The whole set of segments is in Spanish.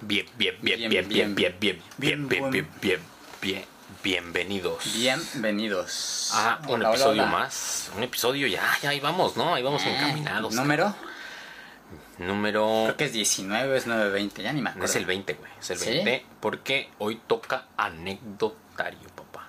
Bien, bien, bien, bien, bien, bien, bien, bien, bien, bien, bien, bien, bien, bienvenidos. Bienvenidos. A un Hola, episodio hola. más. Un episodio ya, ya ahí vamos, ¿no? Ahí vamos Eh, encaminados. ¿Número? Número. Creo que es 19, es 920, ya ni me No acuerdo. es el 20, güey. Es el ¿Sí? 20 porque hoy toca anecdotario, papá.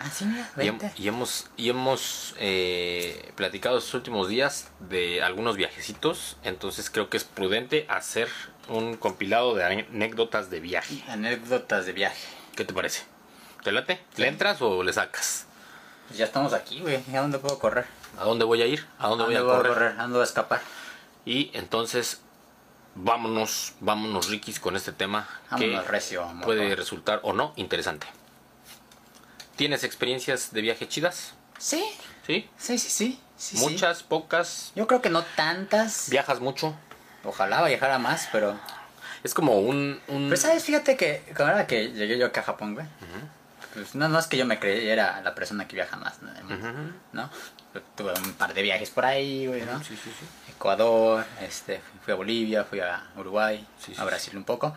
Ah, sí, mira, Y, hem- 20. y hemos, y hemos eh, platicado estos últimos días de algunos viajecitos, entonces creo que es prudente hacer un compilado de anécdotas de viaje. Anécdotas de viaje. ¿Qué te parece? ¿Te late? Sí. ¿Le entras o le sacas? Pues ya estamos aquí, güey. ¿A dónde puedo correr? ¿A dónde voy a ir? ¿A dónde voy a voy correr? ¿Ando a escapar? Y entonces, vámonos, vámonos, Rikis, con este tema Vámonos que recio, amor. puede resultar o no interesante. ¿Tienes experiencias de viaje chidas? Sí, ¿Sí? sí, sí, sí. sí, sí. ¿Muchas? ¿Pocas? Yo creo que no tantas. ¿Viajas mucho? Ojalá viajara más, pero... Es como un... un- Pero sabes, fíjate que ahora que llegué yo acá a Japón, güey. Pues no, no es que yo me creyera la persona que viaja más, ¿no? Mundo, Ujú. ¿no? Tuve un par de viajes por ahí, güey, ¿no? Sí, sí, sí. Ecuador, este, fui a Bolivia, fui a Uruguay, Sí, sí, a Brasil un poco.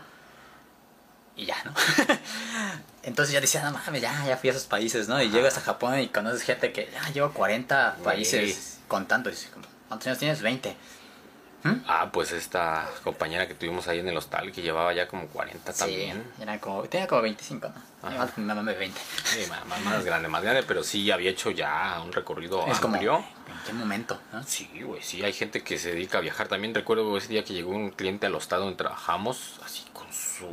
Y ya, ¿no? Entonces ya decía, no mames, ya, ya fui a esos países, ¿no? Y llegas a Japón y conoces gente que ya llevo 40 Güey. países contando. Y dices, ¿cuántos años tienes? 20. Ah, pues esta compañera que tuvimos ahí en el hostal que llevaba ya como 40 también. Sí, era como, tenía como 25, ¿no? Mi mamá me 20. Sí, ma- ma- más, grande, más grande, pero sí había hecho ya un recorrido Es como, amplio. ¿en qué momento? ¿no? Sí, güey, sí, hay gente que se dedica a viajar. También recuerdo ese día que llegó un cliente al hostal donde trabajamos, así con su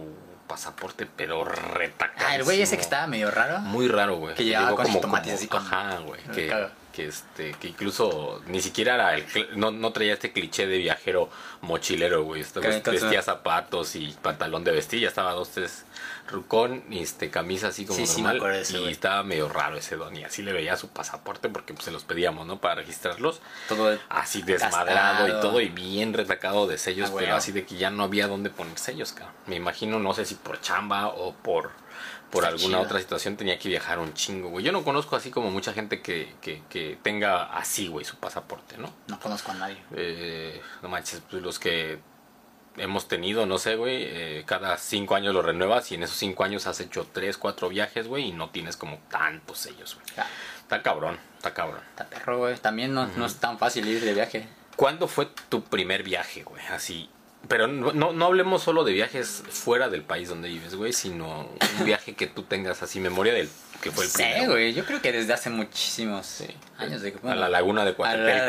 pasaporte, pero retacadísimo. Ah, el güey ese que estaba medio raro. Muy raro, güey. Que llevaba con jitomates así con- Ajá, güey. Que. Que, este, que incluso ni siquiera era el... No, no traía este cliché de viajero mochilero, güey. Este, entonces- vestía zapatos y pantalón de vestir. Ya estaba dos, tres rucón y este, camisa así como Sí, normal. ese, y estaba medio raro ese don. Y así le veía su pasaporte porque pues, se los pedíamos, ¿no? Para registrarlos. Todo Así desmadrado Gastado. y todo y bien retacado de sellos, Ah, pero así de que ya no había dónde poner sellos, cabrón. Me imagino, no sé si por chamba o por, por Está alguna otra situación tenía que viajar un chingo, güey. Yo no conozco así como mucha gente que, que, que tenga así, güey, su pasaporte, ¿no? No conozco a nadie. Eh, no manches, pues los que hemos tenido, no sé, güey, eh, cada cinco años lo renuevas y en esos cinco años has hecho tres, cuatro viajes, güey, y no tienes como tantos sellos, güey. Ya, Está cabrón, está cabrón. está perro, güey. También no, no es tan fácil ir de viaje. ¿Cuándo fue tu primer viaje, güey? Así. Pero no, no, hablemos solo de viajes fuera del país donde vives, güey, sino un viaje que tú tengas así, memoria del que fue el Sí, primero. güey. Yo creo que desde hace muchísimos años de a la laguna de la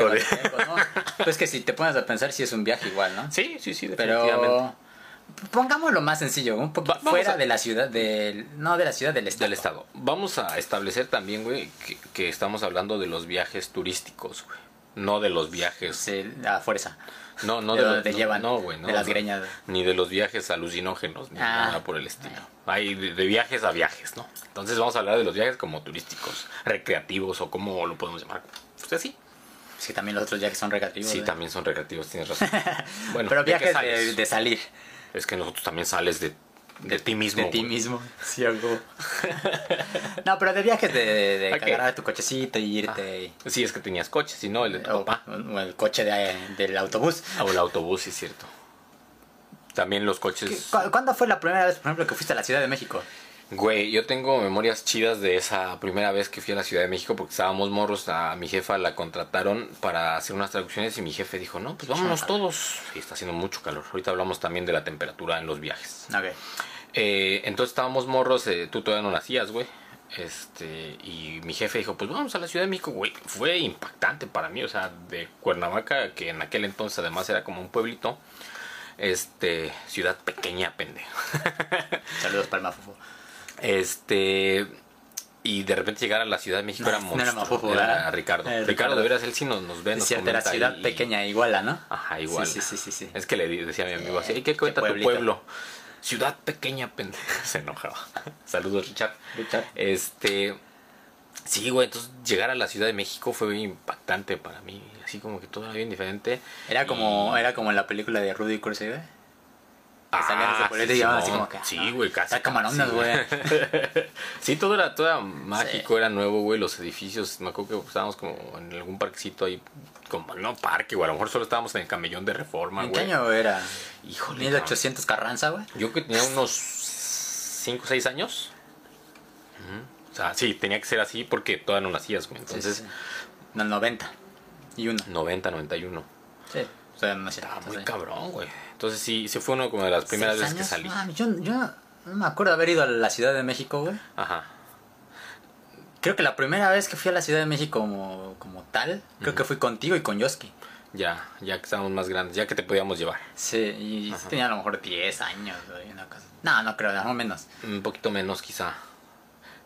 ¿no? Pues que si te pones a pensar, sí es un viaje igual, ¿no? Sí, sí, sí, definitivamente. Pero pongámoslo más sencillo, un poquito Va- fuera a- de la ciudad del no de la ciudad del estado. Del estado. Vamos a establecer también, güey, que, que estamos hablando de los viajes turísticos, güey. No de los viajes. Sí, a fuerza. No, no de de, te no, llevan, No, güey, no. de las greñas. Ni de los viajes alucinógenos, ni Ah. nada por el estilo. Hay de, de viajes a viajes, ¿no? Entonces vamos a hablar de los viajes como turísticos, recreativos o como lo podemos llamar. Usted sí. Es que también los otros viajes son recreativos. Sí, ¿eh? también son recreativos, tienes razón. Bueno, Pero ¿de qué viajes de salir. Es que nosotros también sales de, de ti mismo. de ti mismo. Sí, algo. no, pero de viajes de, de agarrar tu cochecito y irte. y- Sí, es que tenías coche, si no, el de tu o, papá. o el coche de- del autobús. O el autobús, sí es cierto. También los coches. ¿Cu- ¿Cuándo fue la primera vez, por ejemplo, que fuiste a la Ciudad de México? Güey, yo tengo memorias chidas de esa primera vez que fui a la Ciudad de México porque estábamos morros, a mi jefa la contrataron para hacer unas traducciones y mi jefe dijo, no, pues vámonos todos. Y está haciendo mucho calor. Ahorita hablamos también de la temperatura en los viajes. Ok. Eh, entonces estábamos morros, eh, tú todavía no nacías, güey. Este, y mi jefe dijo, pues vamos a la Ciudad de México, güey. Fue impactante para mí, o sea, de Cuernavaca, que en aquel entonces además era como un pueblito. Este, ciudad pequeña, pendejo. Saludos, Palma Fufo. Este. Y de repente llegar a la Ciudad de México No, era no era monstruo. Eh, Ricardo, Ricardo. de veras, él sí nos, nos ve, nos cierto, era comenta ciudad pequeña, Iguala, ¿no? Ajá, igual. Sí, sí, sí, sí, sí. Es que le decía a mi amigo así, "Ay, ¿qué cuenta tu pueblito". pueblo? Ciudad pequeña, pendejo. Se enojaba. Saludos, Richard. Richard. Este. Sí, güey, entonces llegar a la Ciudad de México fue bien impactante para mí. Así como que todo era bien diferente. Era como, Y- era como en la película de Rudy Cursi, Que salían pueblito y llevaban así como que. Ah, Sí, ah, güey, casi. Está camarones, sí, güey. sí, todo era, todo mágico, Sí. era nuevo, güey. Los edificios, me acuerdo que estábamos como en algún parquecito ahí, como no parque, güey. A lo mejor solo estábamos en el camellón de reforma, ¿En qué güey. año era? Híjole. 1800 Carranza, güey. Yo que tenía unos 5 o 6 años. O sea, sí, tenía que ser así porque todavía no nacías, güey. Entonces, Sí, sí. No, 90. Y uno. 90, 91. Sí. O sea, no sé. Estaba muy sí. cabrón, güey. Entonces sí, sí fue una como de las primeras ¿Seis veces que salí. Ah, yo, yo no me acuerdo haber ido a la Ciudad de México, güey. Ajá. Creo que la primera vez que fui a la Ciudad de México como, como tal, creo que fui contigo y con Yoski. Ya, ya que estábamos más grandes, ya que te podíamos llevar. Sí, y tenía a lo mejor 10 años, güey, una cosa. No, no creo, no menos. Un poquito menos quizá.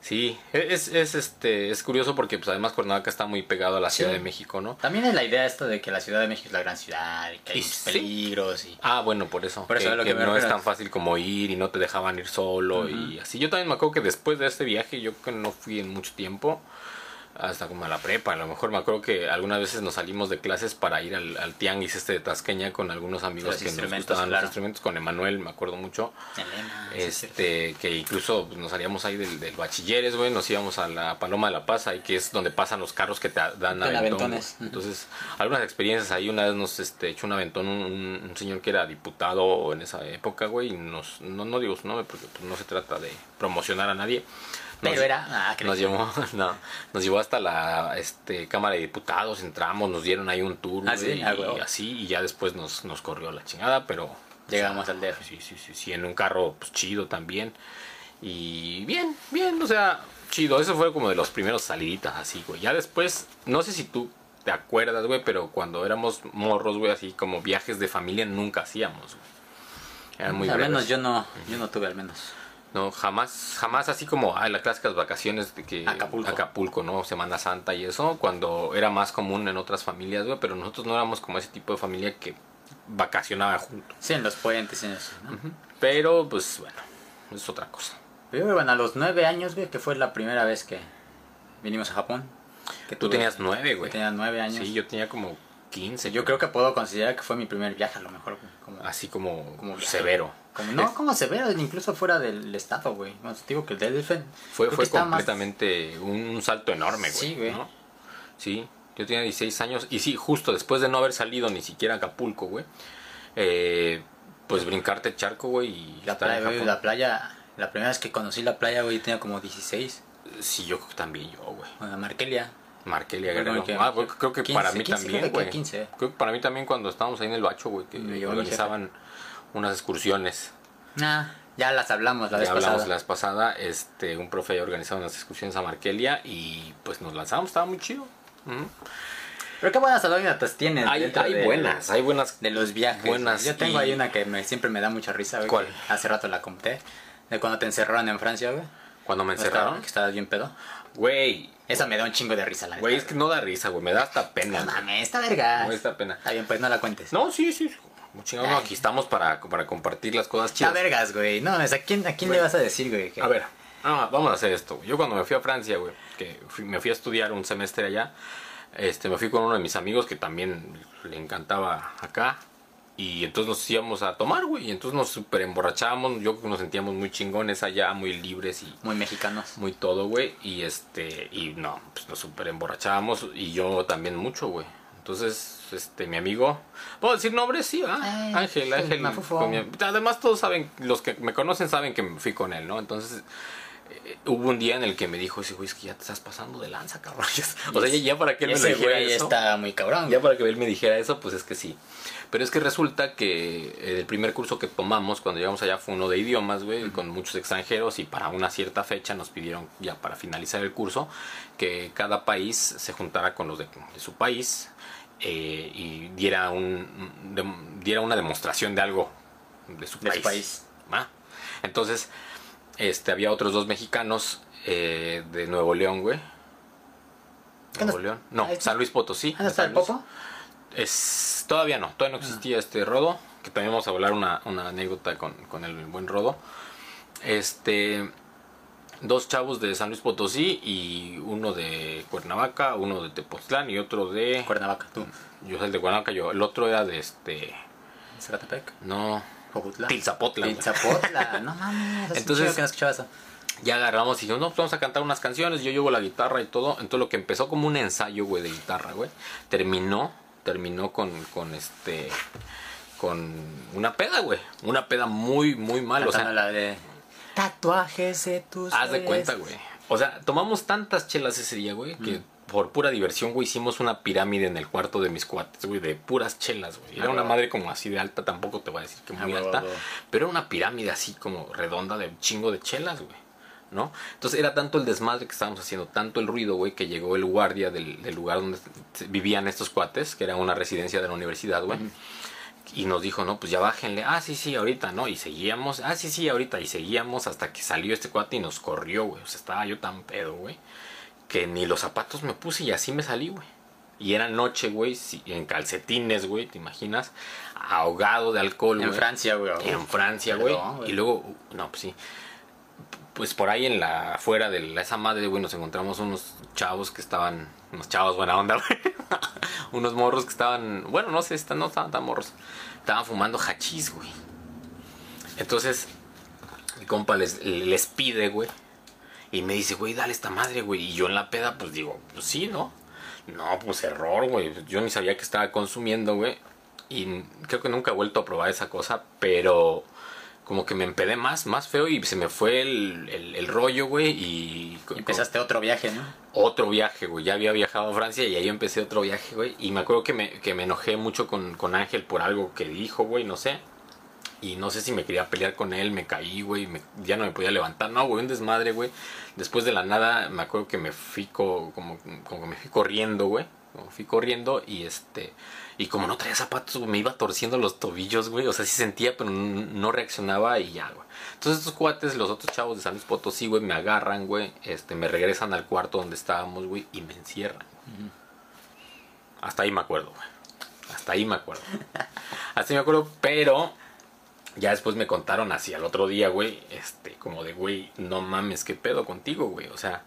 Sí, es, es este es curioso porque pues además Cuernavaca está muy pegado a la Ciudad Sí. de México, ¿no? También es la idea esto de que la Ciudad de México es la gran ciudad y que hay sí. peligros y... Ah, bueno, por eso. Por eso que, es lo que que me no es tan fácil como ir y no te dejaban ir solo y así. Yo también me acuerdo que después de este viaje, yo que no fui en mucho tiempo, hasta como a la prepa, a lo mejor me acuerdo que algunas veces nos salimos de clases para ir al, al tianguis este de Tasqueña con algunos amigos Los que nos gustaban claro. los instrumentos, con Emanuel, me acuerdo mucho. Elena, sí, sí. Este, que incluso pues, nos salíamos ahí del, del bachilleres, güey, nos íbamos a la Paloma de la Paz, ahí que es donde pasan los carros que te dan aventón, aventones. Entonces, algunas experiencias ahí, una vez nos este, echó un aventón un señor que era diputado en esa época, güey, y nos, no, no digo su nombre porque pues, no se trata de promocionar a nadie. Nos- Pero era... Ah, nos llevó, no, nos llevó hasta la este, Cámara de Diputados, entramos, nos dieron ahí un tour, Ah, ah, y así, y ya después nos, nos corrió la chingada, pero... Llegamos al DF. Sí, sí, sí, sí, en un carro pues, chido también. Y bien, bien, o sea, chido. Eso fue como de los primeros saliditas así, güey. Ya después, no sé si tú te acuerdas, güey, pero cuando éramos morros, güey, así como viajes de familia nunca hacíamos, güey. Eran muy al menos yo no, yo no tuve al menos. No, jamás, jamás así como ah, las clásicas vacaciones de que Acapulco. Acapulco, ¿no? Semana Santa y eso, cuando era más común en otras familias, güey, pero nosotros no éramos como ese tipo de familia que vacacionaba juntos. Sí, en los puentes en eso, ¿no? Pero, pues, bueno, es otra cosa. Pero bueno, a los nueve años, güey, que fue la primera vez que vinimos a Japón. Que Tú tuve- tenías nueve, güey. tenía nueve años. Sí, yo tenía como 15. yo creo que puedo considerar que fue mi primer viaje, a lo mejor, como, Así como, Como severo. Como- no como severo, incluso fuera del estado, güey. No, te digo que el DF Fue, creo fue más- completamente un, salto enorme, güey. Sí, güey. ¿no? Sí, yo tenía 16 años. Y sí, justo después de no haber salido ni siquiera a Acapulco, güey. eh, pues brincarte el charco, güey. Y La estar playa, la playa, la primera vez que conocí la playa, güey, tenía como 16. Sí, yo creo que también yo, güey. Bueno, Markelia. Markelia Creo que- Ah, creo que 15, para mí 15, también, creo güey. 15. Creo que para mí también cuando estábamos ahí en el bacho, güey, que organizaban unas excursiones. Ah, ya las hablamos la ya vez hablamos pasada. la vez pasada, este, un profe había organizado unas excursiones a Markelia y pues nos lanzamos, estaba muy chido. Pero qué buenas anécdotas tienes. Hay, hay de- buenas, hay buenas. De los viajes. Buenas Yo tengo y- ahí una que me, siempre me da mucha risa, güey. ¿Cuál? Hace rato la conté. De cuando te encerraron en Francia, güey. Cuando me ¿No estaba- encerraron, Que estabas bien pedo. güey, Esa me da un chingo de risa, la güey, es que no da risa, güey, me da hasta pena. No mames, esta verga. No, esta pena. Está bien, pues no la cuentes. No, sí, sí. Chingado, no, aquí estamos para, para compartir las cosas chidas. vergas, güey. No, es a quién, a quién Güey. le vas a decir, güey. que- A ver, ah, vamos a hacer esto. Yo cuando me fui a Francia, güey, que fui- me fui a estudiar un semestre allá, este, me fui con uno de mis amigos que también le encantaba acá. Y entonces nos íbamos a tomar, güey. Y entonces nos super emborrachábamos. Yo creo que nos sentíamos muy chingones allá, muy libres y Muy mexicanos. muy todo, güey. Y este, y no, pues nos super emborrachábamos. Y yo también mucho, güey. Entonces, este, mi amigo, ¿puedo decir nombres? Sí, ¿verdad? Ay, Ángel, el Ángel. mi- Además, todos saben, los que me conocen saben que me fui con él, ¿no? Entonces, eh, hubo un día en el que me dijo ese güey, es que ya te estás pasando de lanza, cabrón. O sea, ya, ya para que él Y me dijera güey eso. está muy cabrón. Ya para que él me dijera eso, pues es que sí. Pero es que resulta que eh, el primer curso que tomamos cuando llegamos allá fue uno de idiomas, güey, con muchos extranjeros y para una cierta fecha nos pidieron ya para finalizar el curso que cada país se juntara con los de, de su país eh, y diera un diera una demostración de algo de su De su país. país. Entonces, este había otros dos mexicanos eh, de Nuevo León, güey. ¿Qué Nuevo León. No, ahí está? San Luis Potosí. ¿Dónde está San el popo? Es, todavía no, todavía no existía este Rodo, que también vamos a hablar una, una anécdota con, con el buen Rodo. Este, dos chavos de San Luis Potosí y uno de Cuernavaca, uno de Tepoztlán y otro de... Cuernavaca, tú. Yo soy el de Cuernavaca, yo, el otro era de este... Zacatepec. No, Jojutla. Tilzapotla. No mames. Entonces- que no escuchaba eso. Ya agarramos y dijimos, no, pues vamos a cantar unas canciones. Yo llevo la guitarra y todo. Entonces lo que empezó como un ensayo, güey, de guitarra, güey, terminó, terminó con, con este, con una peda, güey. Una peda muy, muy mal. O sea, Cantando la de tatuajes de tus haz de cuenta, güey. O sea, tomamos tantas chelas ese día, güey, que por pura diversión, güey, hicimos una pirámide en el cuarto de mis cuates, güey, de puras chelas, güey. Era Ah, una madre como así de alta, tampoco te voy a decir que muy Ah, alta, pero era una pirámide así como redonda de un chingo de chelas, güey. ¿No? Entonces era tanto el desmadre que estábamos haciendo, tanto el ruido, güey, que llegó el guardia del, del lugar donde vivían estos cuates, que era una residencia de la universidad, güey. Y nos dijo, no, pues ya bájenle. Ah, sí, sí, ahorita, ¿no? Y seguíamos. Ah, sí, sí, ahorita. Y seguíamos hasta que salió este cuate y nos corrió, güey. O sea, estaba yo tan pedo, güey. Que ni los zapatos me puse y así me salí, güey. Y era noche, güey, en calcetines, güey, ¿te imaginas? Ahogado de alcohol, En. Francia, güey. En Francia, güey. Y luego, no, pues sí. Pues por ahí en la afuera de la- esa madre, güey, nos encontramos unos chavos que estaban, unos chavos buena onda, güey. unos morros que estaban, bueno, no sé, no estaban tan morros. Estaban fumando hachís, güey. Entonces, mi compa les, les pide, güey. Y me dice, güey, dale esta madre, güey. Y yo en la peda, pues digo, pues sí, ¿no? No, pues error, güey. Yo ni sabía que estaba consumiendo, güey. Y creo que nunca he vuelto a probar esa cosa, pero como que me empedé más, más feo y se me fue el, el- el rollo, güey. Y Empezaste otro viaje, ¿no? otro viaje, güey. Ya había viajado a Francia y ahí empecé otro viaje, güey. Y me acuerdo que me, que me enojé mucho con, con Ángel por algo que dijo, güey, no sé. Y no sé si me quería pelear con él, me caí, güey, ya no me podía levantar. No, güey, un desmadre, güey. Después de la nada, me acuerdo que me fui co- como, como que me fui corriendo, güey. Como fui corriendo y este... Y como no traía zapatos, güey, me iba torciendo los tobillos, güey. O sea, sí sentía, pero no reaccionaba y ya, güey. Entonces estos cuates, los otros chavos de San Luis Potosí, güey, me agarran, güey. Este, me regresan al cuarto donde estábamos, güey, y me encierran. Hasta ahí me acuerdo, güey. Hasta ahí me acuerdo. Hasta ahí me acuerdo, pero ya después me contaron así al otro día, güey, este, como de, güey, no mames, qué pedo contigo, güey. O sea,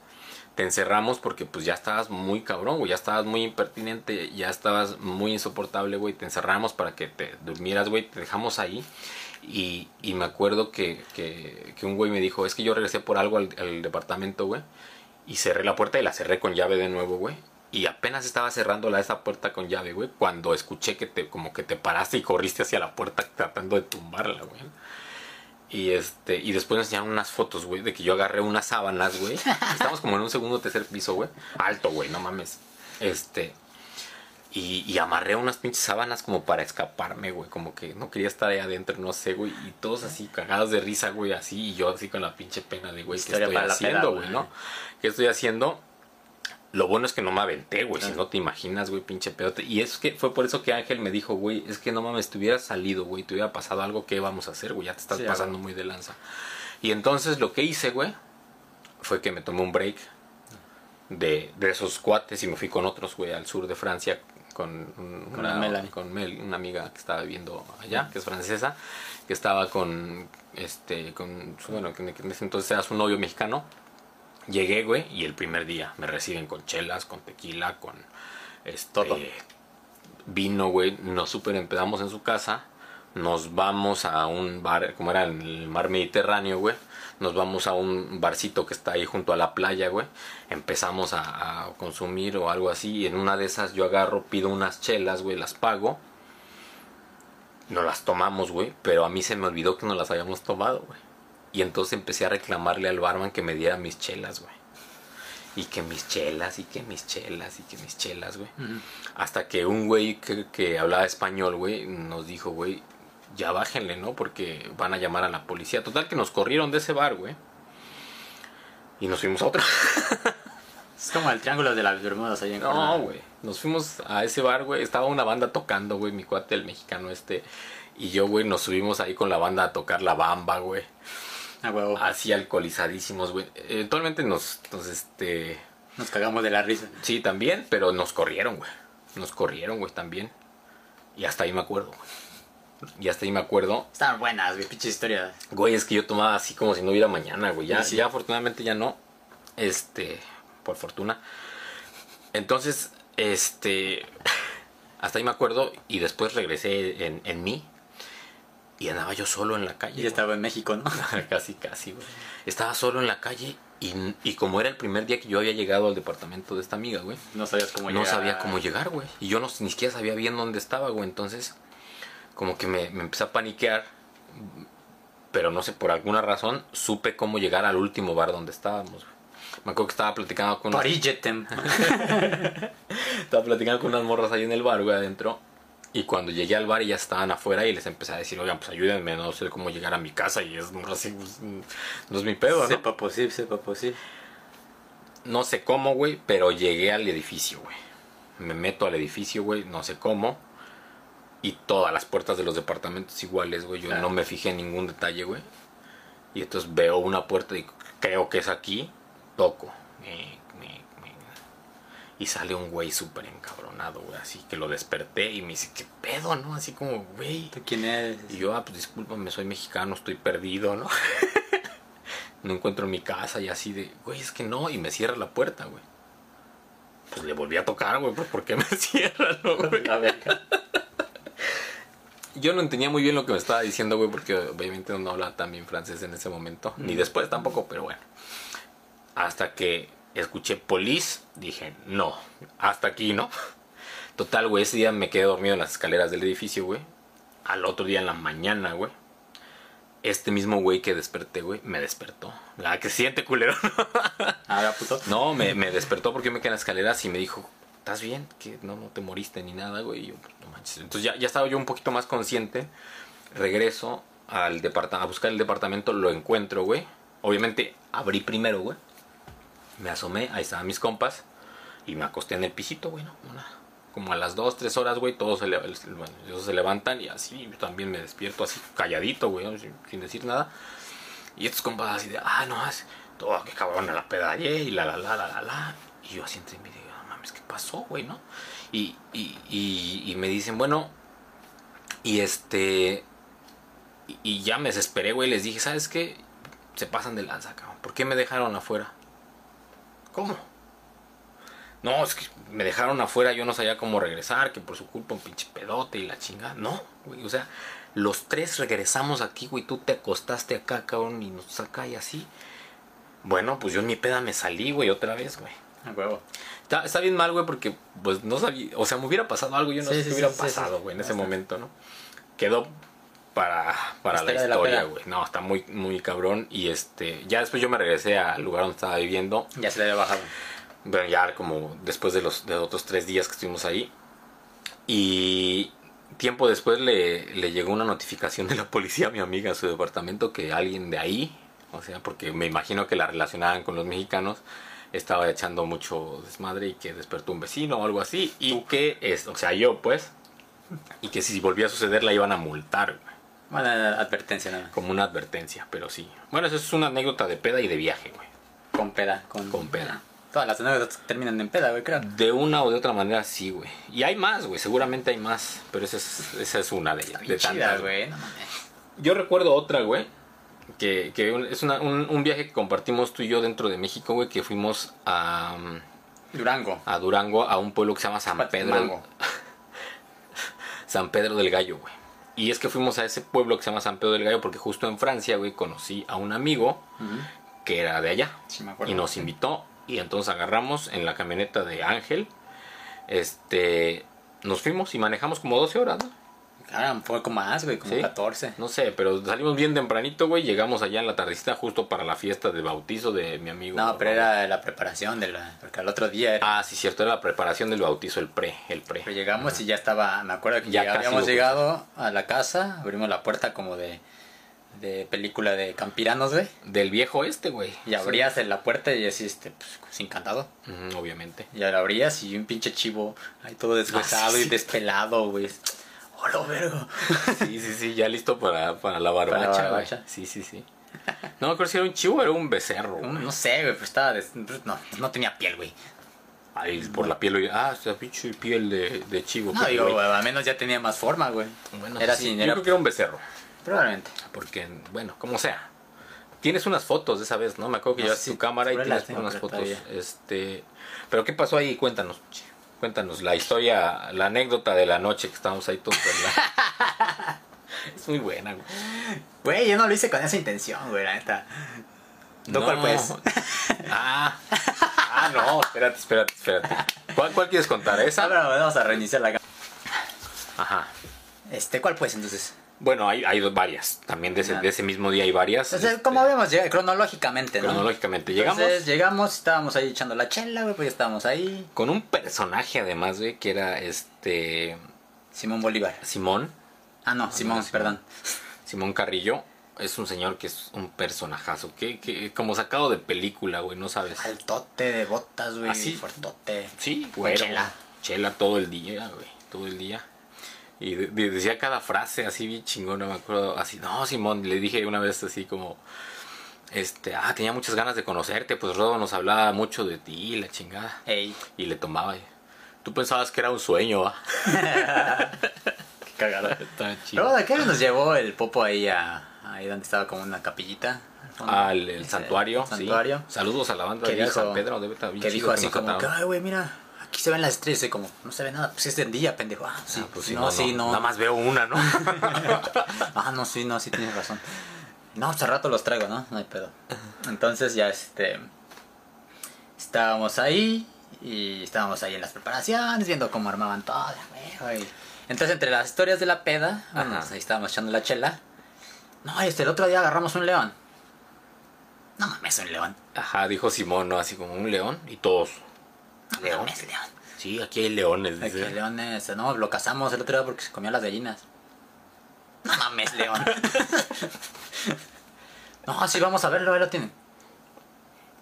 te encerramos porque pues ya estabas muy cabrón, güey, ya estabas muy impertinente, ya estabas muy insoportable, güey. Te encerramos para que te durmieras, güey, te dejamos ahí. Y, y me acuerdo que, que, que un güey me dijo, es que yo regresé por algo al, al departamento, güey. Y cerré la puerta y la cerré con llave de nuevo, güey. Y apenas estaba cerrando la esa puerta con llave, güey, cuando escuché que te, como que te paraste y corriste hacia la puerta tratando de tumbarla, güey. Y este, y después nos enseñaron unas fotos, güey, de que yo agarré unas sábanas, güey. Estamos como en un segundo o tercer piso, güey. Alto, güey, no mames. Este. Y, y amarré unas pinches sábanas como para escaparme, güey. Como que no quería estar ahí adentro, no sé, güey. Y todos así cagados de risa, güey, así. Y yo así con la pinche pena de, güey, ¿qué estoy haciendo, güey. no? ¿Qué estoy haciendo? Lo bueno es que no me aventé, güey. Si no te imaginas, güey, pinche pedote. Y es que fue por eso que Ángel me dijo, güey, es que no mames, te hubieras salido, güey, te hubiera pasado algo, ¿qué vamos a hacer, güey? Ya te estás Sí, pasando güey. muy de lanza. Y entonces lo que hice, güey, fue que me tomé un break de, de esos cuates y me fui con otros, güey, al sur de Francia con, Con una, Melanie. con Mel, una amiga que estaba viviendo allá, que es francesa, que estaba con, este, con, bueno, que en ese entonces era su novio mexicano. Llegué, güey, y el primer día me reciben con chelas, con tequila, con este, Todo. vino, güey. Nos super empedamos en su casa. Nos vamos a un bar, como era en el mar Mediterráneo, güey. Nos vamos a un barcito que está ahí junto a la playa, güey. Empezamos a, a consumir o algo así. Y en una de esas yo agarro, pido unas chelas, güey, las pago. Nos las tomamos, güey. Pero a mí se me olvidó que no las habíamos tomado, güey. Y entonces empecé a reclamarle al barman que me diera mis chelas, güey. Y que mis chelas, y que mis chelas, y que mis chelas, güey. Hasta que un güey que, que hablaba español, güey, nos dijo, güey, ya bájenle, ¿no? Porque van a llamar a la policía. Total que nos corrieron de ese bar, güey. Y nos fuimos a otro. Es como el triángulo de las Bermudas ahí en No, güey. Nos fuimos a ese bar, güey. Estaba una banda tocando, güey. Mi cuate, el mexicano este. Y yo, güey, nos subimos ahí con la banda a tocar la bamba, güey. Huevo. Así alcoholizadísimos, güey. Eventualmente nos, nos, este... Nos cagamos de la risa. Sí, también, pero nos corrieron, güey. Nos corrieron, güey, también. Y hasta ahí me acuerdo, güey. Y hasta ahí me acuerdo. Estaban buenas, güey, pinches historias. Güey, es que yo tomaba así como si no hubiera mañana, güey. Ya, Sí, sí. ya afortunadamente ya no. Este, por fortuna. Entonces, este, hasta ahí me acuerdo y después regresé en, en mí. Y andaba yo solo en la calle. Y estaba en México, ¿no? casi, casi, güey. Estaba solo en la calle y, y como era el primer día que yo había llegado al departamento de esta amiga, güey, No sabías cómo no llegar. sabía cómo llegar, güey. Y yo no, ni siquiera sabía bien dónde estaba, güey. Entonces, como que me, me empecé a paniquear. Pero no sé, por alguna razón, supe cómo llegar al último bar donde estábamos, güey. Me acuerdo que estaba platicando con unas, estaba platicando con unas morras ahí en el bar, güey, adentro. Y cuando llegué al bar y ya estaban afuera y les empecé a decir, oigan, pues ayúdenme, no sé cómo llegar a mi casa. Y es así, pues, no es mi pedo, ¿no? Sepa posible, sepa posible. No sé cómo, güey, pero llegué al edificio, güey. Me meto al edificio, güey, no sé cómo. Y todas las puertas de los departamentos iguales, güey. Yo Claro. no me fijé en ningún detalle, güey. Y entonces veo una puerta y creo que es aquí. Toco. Me- me- Y sale un güey súper encabronado, güey. Así que lo desperté y me dice, ¿qué pedo, no? Así como, güey. ¿Tú quién eres? Y yo, ah, pues discúlpame, soy mexicano, estoy perdido, ¿no? no encuentro mi casa y así de, güey, es que no, y me cierra la puerta, güey. Pues le volví a tocar, güey, pues ¿por qué me cierra, no, güey? Yo no entendía muy bien lo que me estaba diciendo, güey, porque obviamente no hablaba tan bien francés en ese momento, ni después tampoco, pero bueno. Hasta que escuché police, dije, no, hasta aquí, ¿no? Total, güey, ese día me quedé dormido en las escaleras del edificio, güey. Al otro día en la mañana, güey. Este mismo güey que desperté, güey, me despertó. La que siente culero. Ahora, puto. No, me, me despertó porque yo me quedé en las escaleras y me dijo, ¿estás bien? Que no, no te moriste ni nada, güey. Y yo, no manches. Entonces ya, ya estaba yo un poquito más consciente. Regreso al departamento, a buscar el departamento, lo encuentro, güey. Obviamente abrí primero, güey. Me asomé, ahí estaban mis compas. Y me acosté en el pisito, güey. Una- como a las 2, 3 horas, güey, todos se, le- bueno, ellos se levantan y así yo también me despierto así calladito, güey, sin, decir nada. Y estos compas así de, ah, no, es todo, qué cabrón, la peda ayer y la, la, la, la, la, la. Y yo así entre mí digo, no mames, ¿qué pasó, güey, no? Y, y, y, y me dicen, bueno, y este, y, y ya me desesperé, güey, les dije, ¿sabes qué? Se pasan de lanza, cabrón. ¿Por qué me dejaron afuera? ¿Cómo? No, es que me dejaron afuera, yo no sabía cómo regresar, que por su culpa un pinche pedote y la chingada. No, güey, o sea, los tres regresamos aquí, güey, tú te acostaste acá, cabrón, y nos acá y así. Bueno, pues yo en mi peda me salí, güey, otra vez, güey. A huevo. Está, está bien mal, güey, porque pues no sabía, o sea, me hubiera pasado algo, yo no Sí, sé sí, qué hubiera sí, pasado, güey, en ese momento, ¿no? Quedó para, para la Historia güey. No, está muy, muy cabrón. Y este, ya después yo me regresé al lugar donde estaba viviendo. Ya se le había bajado. Bueno, ya como después de los de otros tres días que estuvimos ahí. Y tiempo después le, le llegó una notificación de la policía a mi amiga a su departamento que alguien de ahí, o sea, porque me imagino que la relacionaban con los mexicanos, estaba echando mucho desmadre y que despertó un vecino o algo así. Y que, es, o sea, yo pues, y que si volvía a suceder la iban a multar, güey, Bueno, advertencia nada. como una advertencia, pero sí. Bueno, eso es una anécdota de peda y de viaje, güey. Con peda. Con, Con peda. Todas las anécdotas terminan en peda, güey, creo. De una o de otra manera, sí, güey. Y hay más, güey. Seguramente hay más. Pero esa es, esa es una de ellas. De tantas, güey. güey. No mames. Yo recuerdo otra, güey. Que, que un- es una- un, un viaje que compartimos tú y yo dentro de México, güey. Que fuimos a, Durango. a Durango, a un pueblo que se llama San Pedro. San Pedro del Gallo, güey. Y es que fuimos a ese pueblo que se llama San Pedro del Gallo porque justo en Francia, güey, conocí a un amigo que era de allá. Sí, me acuerdo. y nos invitó y entonces agarramos en la camioneta de Ángel este nos fuimos y manejamos como 12 horas ¿no? Claro, un poco más, güey, como Sí. 14. no sé pero salimos bien tempranito güey llegamos allá en la tardecita justo para la fiesta de bautizo de mi amigo No, pero era la preparación de la... Porque al otro día era... ah sí cierto era la preparación del bautizo el pre el pre Pero llegamos y ya estaba... Me acuerdo que Ya habíamos llegado a la casa, abrimos la puerta como de... De película de campiranos, güey. del viejo este güey Y abrías la puerta y así, este, pues, sin candado. Sí. Ujú, obviamente Y la abrías y un pinche chivo ahí todo deshuesado Ah, sí, y sí. despelado, güey. ¡Hola, vergo! sí sí sí ya listo para, para la barbacha, Para la barbacha. sí sí sí no me acuerdo si era un chivo o era un becerro güey. No, sé, güey, pues estaba... des- No, no tenía piel, güey. Ahí por la piel oye, ah esa pinche piel de, de chivo No, Pero, digo, güey, al menos ya tenía más forma, güey. Bueno, era sí, así, yo era... creo que era un becerro. Probablemente. Porque, bueno, como sea. Tienes unas fotos de esa vez, ¿no? Me acuerdo que No, llevaste sí, tu cámara y tienes unas pero fotos. todavía. Este, pero ¿qué pasó ahí? Cuéntanos. che. Cuéntanos la historia, la anécdota de la noche que estábamos ahí todos. la- Es muy buena, güey. Güey, yo no lo hice con esa intención, güey, la neta. ¿Tú cuál pues? Ah, ah, no, espérate, espérate, espérate. ¿Cuál, cuál quieres contar? Ah, ¿Esa? pero vamos a reiniciar la... Ajá. Este, ¿cuál pues entonces? Bueno, hay, hay varias. También de ese, Ah. de ese mismo día hay varias. Entonces, este, ¿cómo habíamos llegado? Cronológicamente, ¿no? Cronológicamente. Llegamos Entonces, llegamos, estábamos ahí echando la chela, güey, pues estábamos ahí. con un personaje además, güey, que era este Simón Bolívar. Simón. Ah, no, Simón, Simón. perdón. Simón Carrillo. Es un señor que es un personajazo. Que, que como sacado de película, güey, no sabes. Altote de botas, güey. Así. Fuertote. Sí, güey. chela. Chela todo el día, güey. Todo el día. Y de- de- decía cada frase así bien chingona, me acuerdo. Así, no, Simón, le dije una vez así como. Este, ah, tenía muchas ganas de conocerte, pues Rodo nos hablaba mucho de ti, la chingada. Ey, Y le tomaba. y, Tú pensabas que era un sueño, ¿va? qué. Estaba Luego, chido. ¿de qué nos llevó el popo ahí a... Ahí donde estaba como una capillita? al el santuario, el santuario. sí. Saludos a la banda de San Pedro, debe estar bien que dijo así como que, ay, güey, mira, aquí se ven las estrellas. Y como, no se ve nada, pues es de día, pendejo. Ah, sí, Ah, pues sí, no, sí, no. Nada más veo una, ¿no? Ah, no, sí, no, sí tienes razón. No, hace rato los traigo, ¿no? No hay pedo. Entonces ya este. Estábamos ahí y estábamos ahí en las preparaciones, viendo cómo armaban todo. güey. Entonces, entre las historias de la peda, bueno, pues ahí estábamos echando la chela. No, este, el otro día agarramos un león. No mames, un león. Ajá, dijo Simón, ¿no? Así como un león y todos. No ¿León? mames, león. Sí, aquí hay leones, Aquí dice. el león es- no, lo cazamos el otro día porque se comía las gallinas. No mames, león. no, sí, vamos a verlo, ahí lo tienen.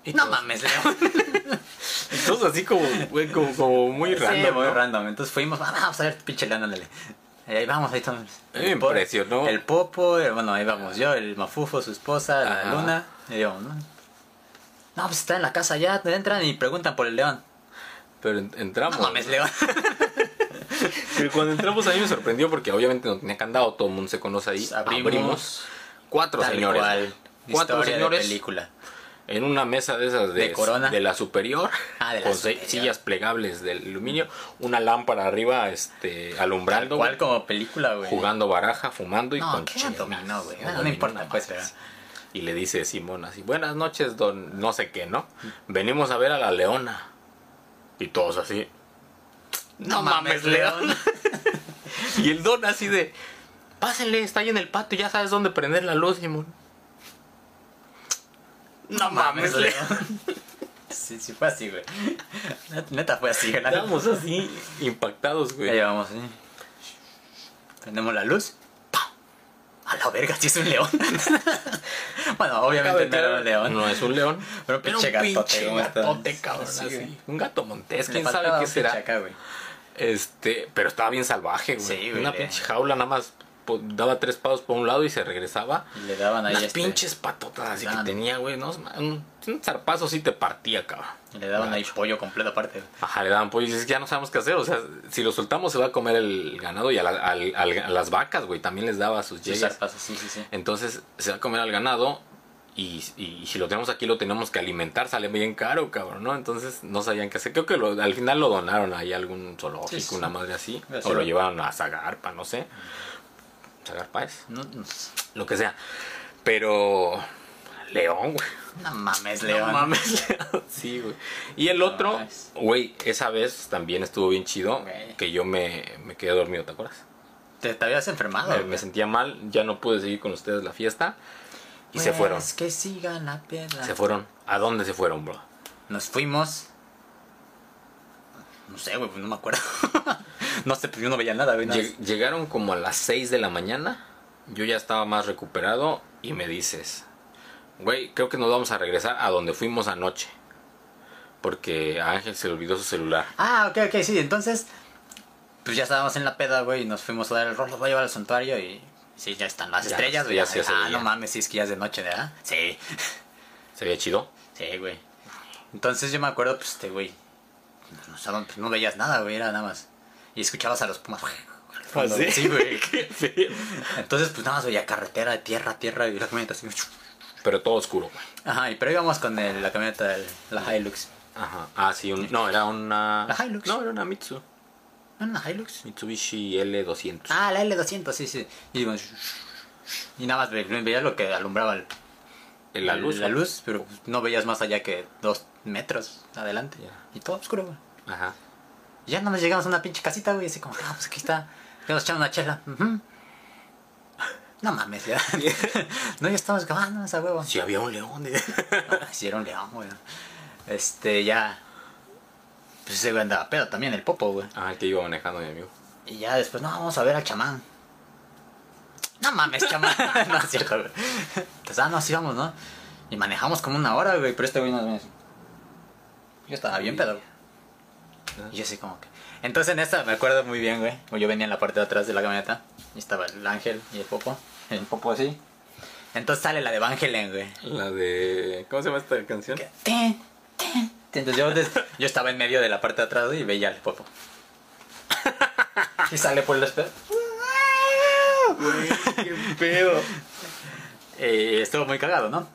Y No todos- mames, león. todos así como, güey, como, como muy Sí, random, muy ¿no? random. Entonces fuimos, "Ah, vamos a ver, pinche león, ándale. Ahí vamos, ahí estamos. Me impresionó. El popo, el- bueno, ahí vamos yo, el mafufo, su esposa, la Ajá. luna. Y yo, no. No, pues está en la casa ya, entran y preguntan por el león. Pero en- entramos. No mames, león. Pero cuando entramos a mí me sorprendió porque obviamente no tenía candado, todo el mundo se conoce ahí. Abrimos. Abrimos. Cuatro Tal señores. cual. Cuatro Historia de señores película. en una mesa de esas de, De Corona. de la superior. Ah, de la con superior. sillas plegables de aluminio. Una lámpara arriba este, alumbrando. ¿Cuál güey, como película, güey? jugando baraja, fumando y No, con ¿qué chelas. dominó, güey? No, No, no importa, pues. Y le dice Simón así, buenas noches, don no sé qué, ¿no? Venimos a ver a la leona. Y todos así. No, mames, león. y el don así de, pásenle, está ahí en el patio, ya sabes dónde prender la luz, Simón. No mames, león. Sí, sí fue así, güey. Net- Neta fue así, ¿verdad? Estábamos así impactados, güey. llevamos, ¿sí? Prendemos la luz. La verga, sí es un león. bueno, obviamente no era un león. No es un león. Pero Era pinche un gatote, pinche ¿cómo está? gatote, cabrón. Sí, así. güey. Un gato montés, quién sabe qué un pinche será. acá, güey. Este, pero estaba bien salvaje, güey. Sí, güey, Una pinche jaula nada más po- daba tres pasos por un lado y se regresaba. Y le daban ahí Las este, pinches patotas así que tenía, güey. No, un, un zarpazo sí te partía, cabrón. le daban ahí pollo completo aparte. Ajá, le daban pollo y dices ya no sabemos qué hacer. O sea, si lo soltamos se va a comer el ganado y a, la- al- al- a las vacas, güey. También les daba sus Sus llegues. zarpazos, sí, sí, sí. Entonces se va a comer al ganado y, y- y si lo tenemos aquí lo tenemos que alimentar, sale bien caro, cabrón, ¿no? Entonces no sabían qué hacer. Creo que lo- al final lo donaron ahí a algún zoológico, Sí, una madre así. O lo llevaron a Zagarpa, no sé. Zagarpa es, No, no, lo que sea. Pero... León, güey. No mames, No león. mames, León. Sí, güey. Y el otro, güey, esa vez también estuvo bien chido. Que yo me, me quedé dormido, ¿te acuerdas? Te, te habías enfermado. me, me sentía mal, ya no pude seguir con ustedes la fiesta. Y se fueron. Pues que sigan la piedra. Se fueron. ¿A dónde se fueron, bro? Nos fuimos. No sé, güey, pues no me acuerdo. no sé, pues yo no veía nada, güey. nada Lleg- Llegaron como a las 6 de la mañana. Yo ya estaba más recuperado. Y me dices, güey, creo que nos vamos a regresar a donde fuimos anoche. Porque a Ángel se le olvidó su celular. Ah, ok, ok, sí, entonces. Pues ya estábamos en la peda, güey, y nos fuimos a dar el rol, los voy a llevar al santuario y. Sí, ya están las Ya, estrellas, güey. ya Ya, ah, no mames, sí, es que ya es de noche, ¿verdad? Sí, Se veía chido. sí, güey. Entonces yo me acuerdo, pues, este, güey. No, sabían- pues, no veías nada, güey, era nada más. Y escuchabas a los pumas. ¿Ah, Sí, güey. Entonces, pues nada más veía carretera, tierra, tierra y la camioneta así. Pero todo oscuro. Ajá, y pero íbamos con el- la camioneta, del- la Hilux. Ajá. Ah, sí, un- no, era una. La Hilux. No, era una Mitsu. Una Hilux. Mitsubishi L200. Ah, la L200, sí, sí. Y, íbamos, y nada más ve- veías lo que alumbraba el- la luz. la ¿no? luz, pero no veías más allá que dos metros adelante. Y todo oscuro, güey. Ajá. Y ya nada más llegamos a una pinche casita, güey, así como, ah, pues aquí está. Ya nos echamos una chela. Ujú. No mames, ya. no, ya estamos acabando esa huevo. Si había un león. de- Ah, sí, era un león, güey. Este, ya. Pues ese güey andaba pedo también, el popo, güey. Ah, el que iba manejando mi amigo. Y ya después, no, vamos a ver al chamán. No mames, chamán. no es cierto, güey. Entonces, ah, no, así vamos, ¿no? Y manejamos como una hora, güey, pero este güey no Yo estaba bien pedo. güey. Y yo así como que... Entonces en esta me acuerdo muy bien, güey. como Yo venía en la parte de atrás de la camioneta. Y estaba el ángel y el popo. El popo así. Entonces sale la de Van güey. La de. ¿Cómo se llama esta canción? Que. Entonces yo, des- yo estaba en medio de la parte de atrás güey, y veía al popo. Y sale por el espejo. ¡Qué pedo! Eh, estuvo muy cagado, ¿no?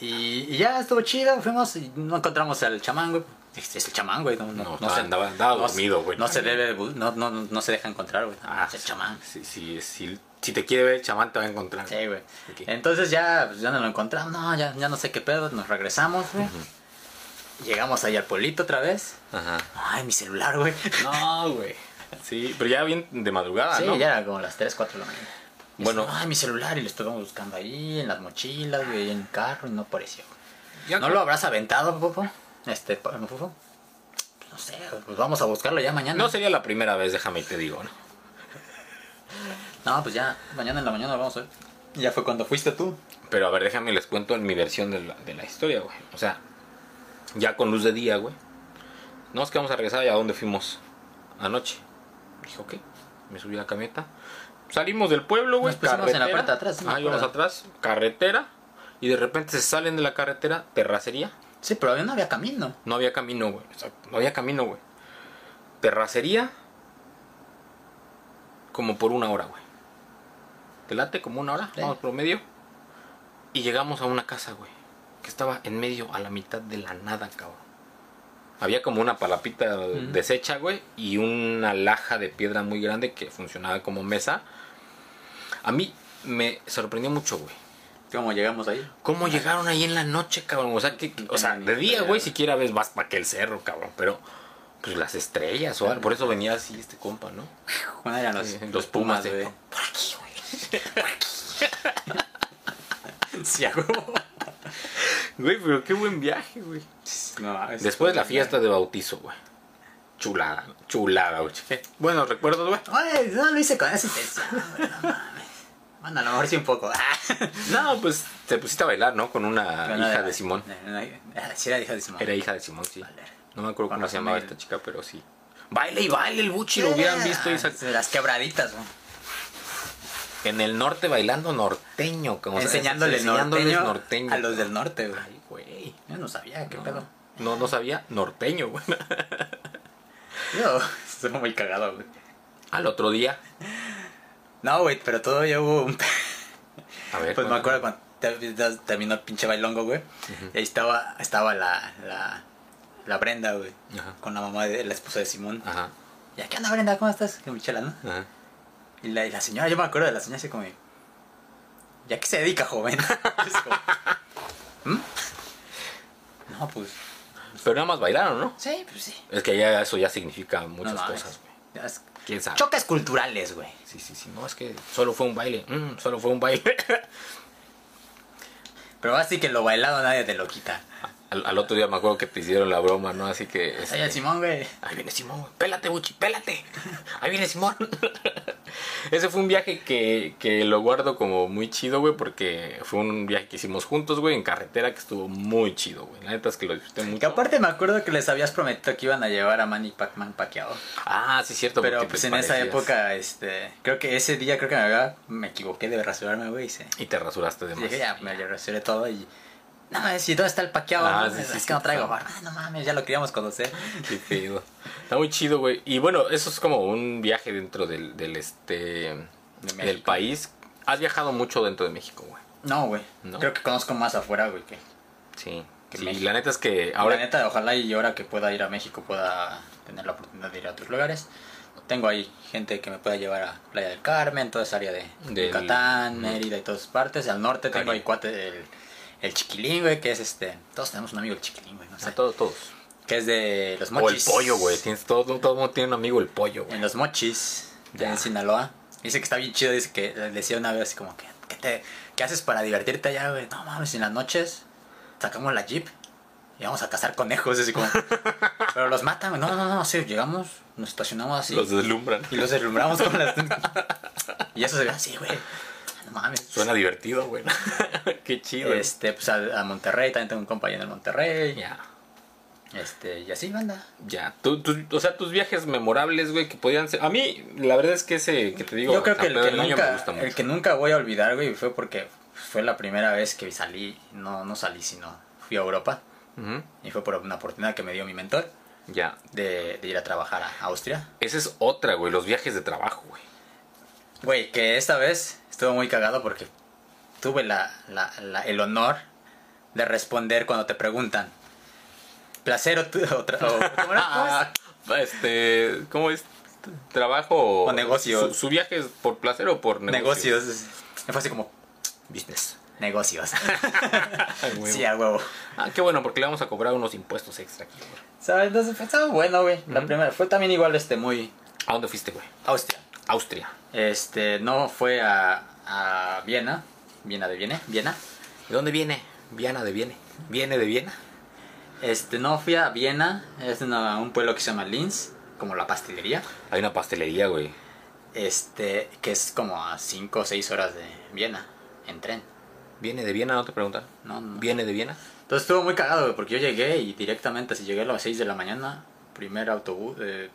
Y, y ya estuvo chido, fuimos y no encontramos al chamán, güey. Es, es el chamán, güey. No, no, No, no se- andaba- andaba no se- dormido, güey. No se debe, no, no, no se deja encontrar, güey. Ah, es el chamán. Si, si, si, si te quiere ver, el chamán te va a encontrar. Sí, güey. Entonces ya, pues, ya no lo encontramos, no, ya, ya no sé qué pedo, nos regresamos, güey. Llegamos ahí al pueblito otra vez. Ajá. Ay, mi celular, güey. No, güey. Sí, pero ya bien de madrugada, Sí, ¿no? ya era como las 3, 4 de la mañana. Y Bueno. dice, ay, mi celular, y lo estuvimos buscando ahí, en las mochilas, güey, en el carro, y no apareció. Ya ¿No lo habrás aventado, Fufo? Este, pa- Fufo. Pues No sé, pues vamos a buscarlo ya mañana. No sería la primera vez, déjame y te digo, ¿no? No, pues ya, mañana en la mañana lo vamos a ver. Ya fue cuando fuiste tú. Pero a ver, déjame les cuento en mi versión de la, de la historia, güey. O sea, ya con luz de día, güey. No, es que vamos a regresar y a dónde fuimos anoche. Dijo, ok. Me subí a la camioneta. Salimos del pueblo, güey. Nos pusimos en la parte de atrás, sí Ah, íbamos atrás. Carretera. Y de repente se salen de la carretera, terracería. Sí, pero no había camino. No había camino, güey. Exacto, No había camino, güey. Terracería. Como por una hora, güey. ¿Te late como una hora? Sí. Vamos promedio. Y llegamos a una casa, güey. Que estaba en medio, a la mitad de la nada, cabrón. Había como una palapita deshecha, güey. Y una laja de piedra muy grande que funcionaba como mesa. A mí me sorprendió mucho, güey. ¿Cómo llegamos ahí? ¿Cómo llegaron ahí en la noche, cabrón? O sea, que, o sea, de día, güey, siquiera ves más para que el cerro, cabrón. Pero, pues las estrellas o algo. Por eso venía así este compa, ¿no? ¿Cuándo eran los, Sí, los pumas, de-? Por aquí, güey. Sí, a huevo. Güey, pero qué buen viaje, güey. No, es- Después la fiesta de bautizo, güey. Chulada, chulada, güey. Qué Buenos recuerdos, güey. Ay, no lo hice con esa intención, güey, no mames. Bueno, a lo mejor sí un poco. No, pues te pusiste a bailar, ¿no? Con una Pero no hija era- de Simón. no, no, era- Sí, era hija de Simón. Era hija de Simón, sí. Vale. No me acuerdo cómo se llamaba esta chica, pero sí. Baile y baile el buchi, lo hubieran visto De las quebraditas, güey. En el norte bailando norteño, como sea, enseñándoles norteño, norteño. a los del norte, güey. Ay, güey. Yo no sabía, qué pedo. No, no sabía norteño, güey. Yo, estuvo muy cagado, güey. Al otro día. No, güey, pero todavía hubo un... A ver. Pues me acuerdo cuando ter- terminó el pinche bailongo, güey. Y ahí estaba, estaba la, la, la Brenda, güey. Ajá. Con la mamá de la esposa de Simón. Ajá, ¿Y aquí anda Brenda? ¿Cómo estás? Qué michela, ¿no? ajá. Y la, y la señora, yo me acuerdo de la señora así como... ¿Y a qué se dedica, joven? Como, ¿Mm? No, pues... Pero nada más bailaron, ¿no? Sí, pues sí. Es que ya eso ya significa muchas No mames. cosas, güey. Choques culturales, güey. Sí, sí, sí. No, es que solo fue un baile. Mm, solo fue un baile. Pero así que lo bailado nadie te lo quita. Al, al otro día me acuerdo que te hicieron la broma, ¿no? Así que... Ahí este, Simón, güey. Ahí viene Simón, güey. Pélate, Buchi, pélate. Ahí viene Simón. Ese fue un viaje que, que lo guardo como muy chido, güey, porque fue un viaje que hicimos juntos, güey, en carretera que estuvo muy chido, güey. La neta es que lo disfruté mucho. Que aparte me acuerdo que les habías prometido que iban a llevar a Manny Pacman paqueado. Ah, sí, cierto. Pero pues en esa época, este, creo que ese día creo que me, había- me equivoqué de rasurarme, güey. Y se- Y te rasuraste de y más. dije, ya, me rasuré todo y... No mames, ¿y dónde está el paqueado? Ah, sí, es que no traigo barba. Ah, no mames, ya lo queríamos conocer. Qué. Está muy chido, güey. Y bueno, eso es como un viaje dentro del, del este... del país. Has viajado mucho dentro de México, güey. No, güey. ¿No? Creo que conozco más afuera, güey, que... Sí. que Sí, la neta es que Ahora, la neta, ojalá y ahora que pueda ir a México pueda tener la oportunidad de ir a otros lugares. Tengo ahí gente que me pueda llevar a Playa del Carmen, toda esa área de Del- Yucatán. Mérida y todas partes. Al norte tengo ahí cuate el, el Chiquilín, güey, que es este... Todos tenemos un amigo el Chiquilín, güey, no sé. Todos, todos. Que es de los O el mochis. pollo, güey. Todo, todo el mundo tiene un amigo el pollo, güey. En los mochis, Ya. en Sinaloa. Dice que está bien chido, dice que le decía una vez así como que, ¿qué, te, ¿qué haces para divertirte allá, güey? No mames, en las noches sacamos la jeep y vamos a cazar conejos, así como... Pero los matan, güey. No, no, no, sí, llegamos, nos estacionamos así Los deslumbran. y los deslumbramos con las... y eso se ve así, güey. No mames. Suena divertido, güey. Qué chido. Este, pues a, a Monterrey, también tengo un compañero en Monterrey. Ya. Este, y así, banda. Ya, tú, tú- o sea, tus viajes memorables, güey, que podían ser... A mí, la verdad es que ese que te digo... Yo creo que el que, nunca, el que nunca voy a olvidar, güey, fue porque fue la primera vez que salí, no, no salí, sino fui a Europa. Y fue por una oportunidad que me dio mi mentor Ya. de, de ir a trabajar a Austria. Esa es otra, güey, los viajes de trabajo, güey. Güey, que esta vez estuvo muy cagado porque tuve la, la- la- el honor de responder cuando te preguntan. Placer o, o. Ah, este, ¿cómo es? ¿Trabajo O negocio. ¿Su, su viaje es por placer o por negocio? Negocios. Me fue así como, Business. negocios. sí, a huevo. Ah, qué bueno, porque le vamos a cobrar unos impuestos extra aquí. ¿Sabes? Entonces fue- estaba bueno, güey. La primera. Fue también igual, este, muy... ¿A dónde fuiste, güey? Austria. Austria. Este, no fue a, a Viena. Viena de Viena. Viena. ¿De dónde viene? Viena de Viene. ¿Viene de Viena? Este, no fui a Viena. Es una- un pueblo que se llama Linz. Como la pastelería. Hay una pastelería, güey. Este, que es como a 5 o 6 horas de Viena. En tren. ¿Viene de Viena? ¿No te preguntan? No, no. ¿Viene de Viena? Entonces estuvo muy cagado, güey, porque yo llegué y directamente, si llegué a las 6 de la mañana, primer autobús, eh,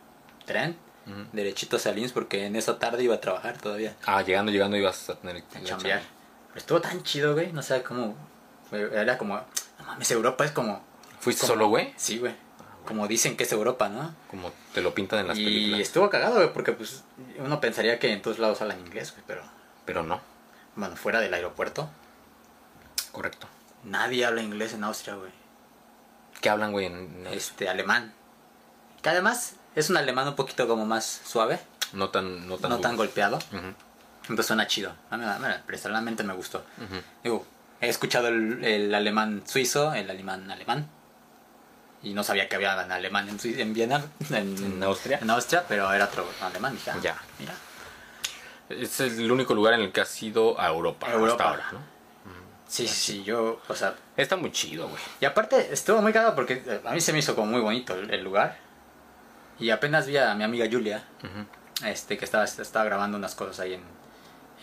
tren, Ujú. derechito hacia Linz, porque en esa tarde iba a trabajar todavía. Ah, llegando, llegando ibas a tener la chambear. Pero estuvo tan chido, güey. No sé cómo. Era como. No mames, Europa es como. ¿Fuiste como- solo, güey? Sí, güey. Como dicen que es Europa, ¿no? Como te lo pintan en las y películas. estuvo cagado, güey, porque pues uno pensaría que en todos lados hablan inglés, güey, pero. Pero no. Bueno, fuera del aeropuerto, Correcto. nadie habla inglés en Austria, güey. ¿Qué hablan, güey? En... Este, alemán. Que además es un alemán un poquito como más suave, No tan... No tan, no tan golpeado. Ujú, Entonces suena chido. Personalmente me gustó. Digo, he escuchado el, el alemán suizo, el alemán alemán. Y no sabía que había en alemán en, en Viena, en, ¿En Austria? En Austria, pero era otro alemán. Dije, ah, Ya. Mira. Es el único lugar en el que has ido a Europa, Europa. hasta ahora, ¿no? Sí, sí, sí, yo, o sea. Está muy chido, güey. Y aparte, estuvo muy cagado porque eh, a mí se me hizo como muy bonito el, el lugar. Y apenas vi a mi amiga Julia, este, que estaba, estaba grabando unas cosas ahí en,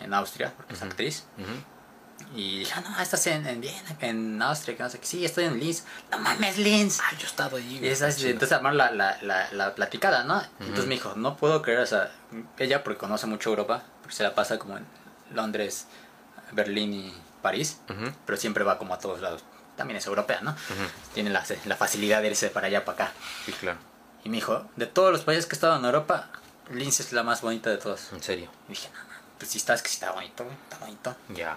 en Austria, porque es actriz. Y dije, ah, no, estás en, en Viena, en Austria, que no sé qué. Sí, estoy en Linz. No mames, Linz. Ah, yo he estado allí, Y esa, entonces armar la, la, la, la platicada, ¿no? Entonces me dijo, no puedo creer, o sea, ella porque conoce mucho Europa, porque se la pasa como en Londres, Berlín y París, pero siempre va como a todos lados. También es europea, ¿no? Tiene la, la facilidad de irse para allá, para acá. Sí, claro. Y me dijo, de todos los países que he estado en Europa, Linz es la más bonita de todos. En serio. Y dije, no, no, pues sí está, es que sí está bonito, está bonito. Ya.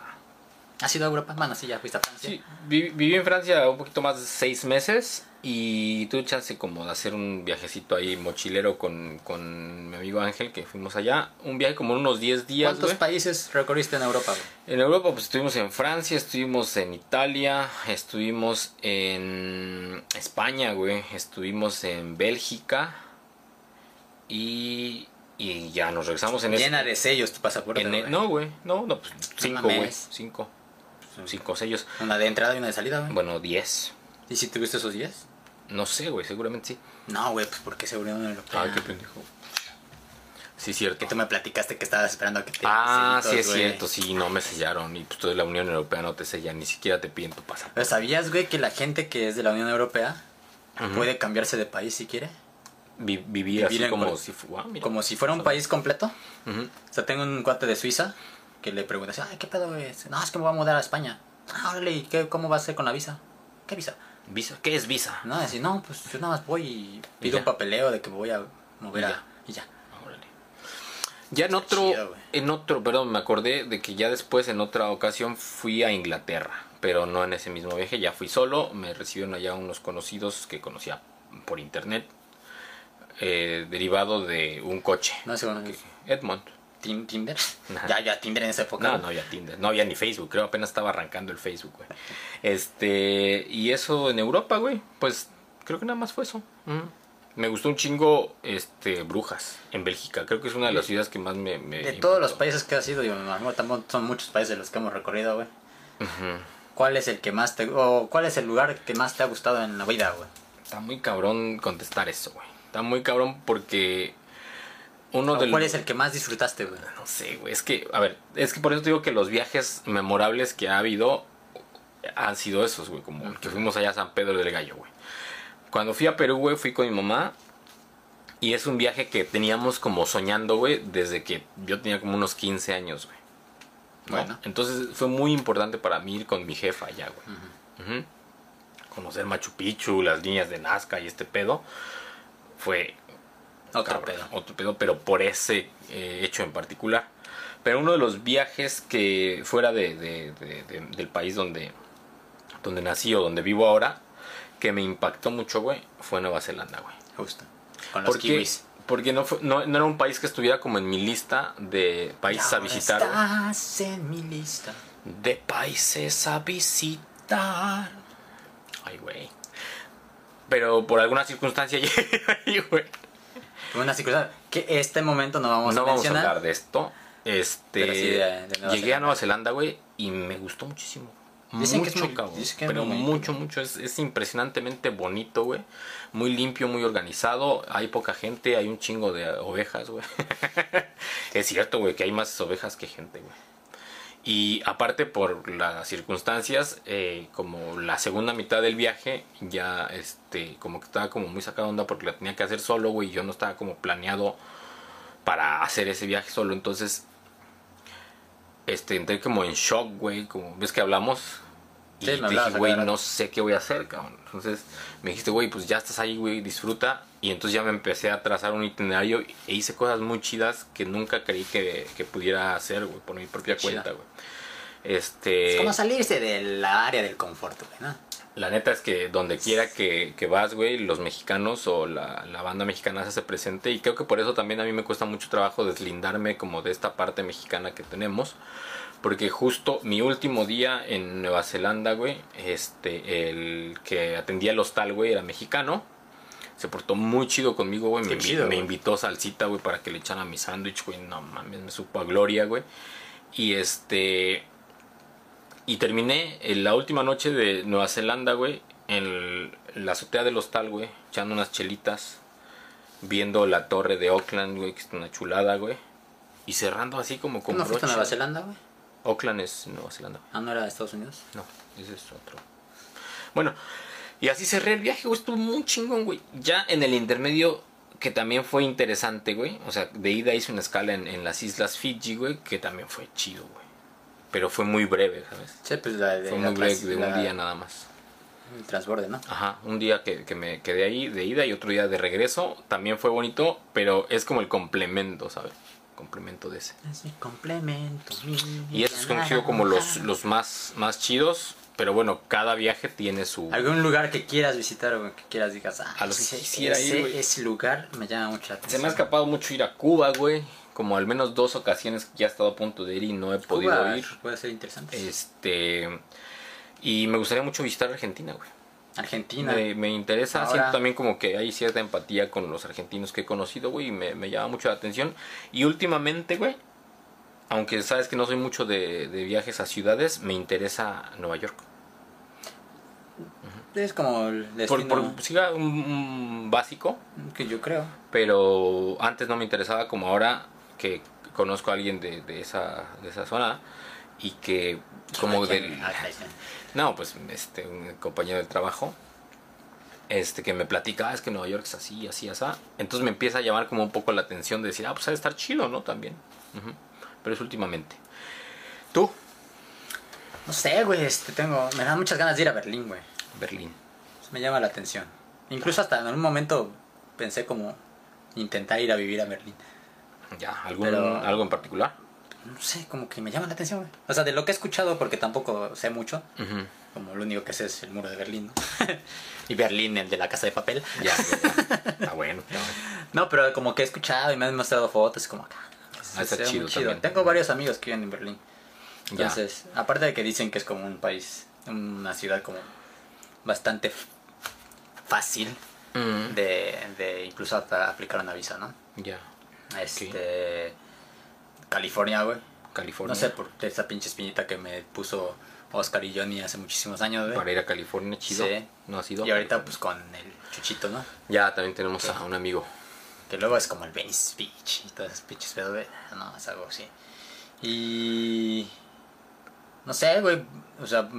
¿Has ido a Europa? Bueno, sí, ya fuiste a Francia. Sí, vi- viví en Francia un poquito más de seis meses y tuve chance como de hacer un viajecito ahí mochilero con, con mi amigo Ángel que fuimos allá. Un viaje como unos 10 días, ¿Cuántos países recorriste en Europa? En Europa pues estuvimos en Francia, estuvimos en Italia, estuvimos en España, güey, estuvimos en Bélgica y, y ya nos regresamos en ese- Llena de sellos tu pasaporte. en- güey. no, güey, no, no, pues cinco, güey, cinco, cinco sellos. Una de entrada y una de salida, güey. Bueno, diez. ¿Y si tuviste esos 10? No sé, güey, seguramente sí. No, güey, pues porque seguridad no europea. Ay, qué pendejo. Sí, cierto. Que tú me platicaste que estabas esperando a que te Ah, sí es güey. cierto, sí, no me sellaron. Y pues toda la Unión Europea no te sella, ni siquiera te piden tu pasaporte. Pero ¿sabías, güey, que la gente que es de la Unión Europea puede cambiarse de país si quiere? Vi- vivir Vivir así en como si fuera. Como si fuera un país completo. O sea, tengo un cuate de Suiza que le preguntas, ay, ¿qué pedo, güey? No, es que me voy a mudar a España. Ah, órale, ¿y qué, cómo va a ser con la visa? ¿Qué visa? ¿Visa? ¿Qué es visa? No, decir, no, pues yo nada más voy y pido un papeleo de que me voy a mover Y a... ya. Y ya. Órale. Ya en otro, chido, en otro, perdón, me acordé de que ya después en otra ocasión fui a Inglaterra, pero no en ese mismo viaje, ya fui solo, me recibieron allá unos conocidos que conocía por internet, eh, derivado de un coche. No que-. Edmond. Tin- Tinder. Ya, ya Tinder en esa época. No, no había Tinder, no había ni Facebook, creo apenas estaba arrancando el Facebook, güey. Este, y eso en Europa, güey, pues creo que nada más fue eso. Me gustó un chingo, este, Brujas, en Bélgica. Creo que es una de las ciudades que más me... me De todos los países que has ido, yo me imagino, tampoco son muchos países los que hemos recorrido, güey. ¿Cuál es el que más te... o cuál es el lugar que más te ha gustado en la vida, güey? Está muy cabrón contestar eso, güey. Está muy cabrón porque uno ¿O de ¿Cuál es el que más disfrutaste, güey? No sé, güey. Es que, a ver, es que por eso te digo que los viajes memorables que ha habido han sido esos, güey. Como el que fuimos allá a San Pedro del Gallo, güey. Cuando fui a Perú, güey, fui con mi mamá. Y es un viaje que teníamos como soñando, güey, desde que yo tenía como unos 15 años, güey. ¿no? Bueno. Entonces fue muy importante para mí ir con mi jefa allá, güey. Conocer Machu Picchu, las líneas de Nazca y este pedo. Fue Otro cabrón, pedo. Otro pedo, pero por ese eh, hecho en particular. Pero uno de los viajes que fuera de, de- de- de- del país donde, donde nací o donde vivo ahora, que me impactó mucho, güey, fue Nueva Zelanda, güey. Justo. Con los Porque, kiwis. porque no, fue- no, no era un país que estuviera como en mi lista de países a visitar. güey. Estás en mi lista. De países a visitar. Ay, güey. Pero por alguna circunstancia llegué ahí, güey. Una circunstancia que este momento no vamos no a vamos a mencionar. hablar de esto. Este, Pero sí de- de llegué a. Nueva Zelanda, güey, y me gustó muchísimo. Dicen que es mucho, muy- cabrón. dicen que es pero muy mucho, mucho. Es, es impresionantemente bonito, güey. Muy limpio, muy organizado. Hay poca gente, hay un chingo de ovejas, güey. es cierto, güey, que hay más ovejas que gente, güey. Y aparte por las circunstancias, eh, como la segunda mitad del viaje, ya este, como que estaba como muy sacado onda porque la tenía que hacer solo, güey. Yo no estaba como planeado para hacer ese viaje solo. Entonces, este, entré como en shock, güey. Como ves que hablamos. Y Sí, dije, güey, no sé qué voy a hacer, cabrón. Entonces me dijiste, güey, pues ya estás ahí, güey, disfruta. Y entonces ya me empecé a trazar un itinerario e hice cosas muy chidas que nunca creí que, que pudiera hacer, güey, por mi propia Chida. cuenta, güey. Este. Es como salirse de la área del confort, güey, ¿no? La neta es que donde quiera que, que vas, güey, los mexicanos o la, la banda mexicana se hace presente y creo que por eso también a mí me cuesta mucho trabajo deslindarme como de esta parte mexicana que tenemos. Porque justo mi último día en Nueva Zelanda, güey, este, el que atendía el hostal, güey, era mexicano. Se portó muy chido conmigo, güey. Me, chido, me güey. invitó salsita, güey, para que le echara mi sándwich, güey. No mames, me supo a gloria, güey. Y este... Y terminé en la última noche de Nueva Zelanda, güey, en el- la azotea del hostal, güey, echando unas chelitas, viendo la torre de Auckland, güey, que es una chulada, güey. Y cerrando así como con ¿No fuiste a. Nueva Zelanda, güey? Auckland es Nueva Zelanda. Ah, no era de Estados Unidos. No, ese es otro. Bueno, y así cerré el viaje, güey, estuvo muy chingón, güey. Ya en el intermedio, que también fue interesante, güey. O sea, de ida hice una escala en, en las islas Fiji, güey, que también fue chido, güey. Pero fue muy breve, ¿sabes? Sí, pues la de, Fue la muy breve de la- un día nada más. El transborde, ¿no? Ajá, un día que, que me quedé ahí de ida y otro día de regreso. También fue bonito, pero es como el complemento, ¿sabes? Complemento de ese. Es mi complemento. mi Y esos han sido como los, los más, más chidos. Pero bueno, cada viaje tiene su... ¿Algún lugar que quieras visitar o que quieras digas, ah, A los que ese, quisiera ir, ese, lugar me llama mucho la Se atención. me ha escapado mucho ir a Cuba, güey. Como al menos dos ocasiones que ya he estado a punto de ir y no he podido ir. Puede ser interesante. Este... Y me gustaría mucho visitar Argentina, güey. Argentina. Me, me interesa, Ahora- siento también como que hay cierta empatía con los argentinos que he conocido, güey, y me, me llama mucho la atención. Y últimamente, güey, aunque sabes que no soy mucho de, de viajes a ciudades, me interesa Nueva York. Es como el Por, destino por siga un, un básico, que yo creo. pero antes no me interesaba como ahora que conozco a alguien de, de esa, de esa zona y que como del... No, pues este, un compañero del trabajo este que me platica, "Ah, es que Nueva York es así, así, así. Entonces me empieza a llamar como un poco la atención de decir, ah, pues ha de estar chido, ¿no? También. Pero es últimamente. ¿Tú? No sé, güey, este, tengo, me dan muchas ganas de ir a Berlín, güey. Berlín. Me llama la atención. Incluso hasta en un momento pensé como intentar ir a vivir a Berlín. Ya, ¿algún, Pero- ¿algo en particular? No sé, como que me llama la atención, güey. O sea, de lo que he escuchado, porque tampoco sé mucho. Como lo único que sé es el muro de Berlín, ¿no? y Berlín, el de la casa de papel. Ya, ya, ya. Está bueno. está bueno. No, pero como que he escuchado y me han mostrado fotos, como acá. Ah, está chido. Tengo varios amigos que viven en Berlín. Ya. Entonces, aparte de que dicen que es como un país, una ciudad como bastante fácil Mm, de, de incluso hasta aplicar una visa, ¿no? Ya. Este. California, güey. California. No sé por esa pinche espinita que me puso Oscar y Johnny hace muchísimos años, güey. Para ir a California, chido. Sí. No ha sido. Y ahorita, pues con el chuchito, ¿no? Ya, también tenemos a un amigo. Que luego es como el Venice Beach y todas esas pinches, pero güey, no, es algo así. Y. No sé, güey. O sea,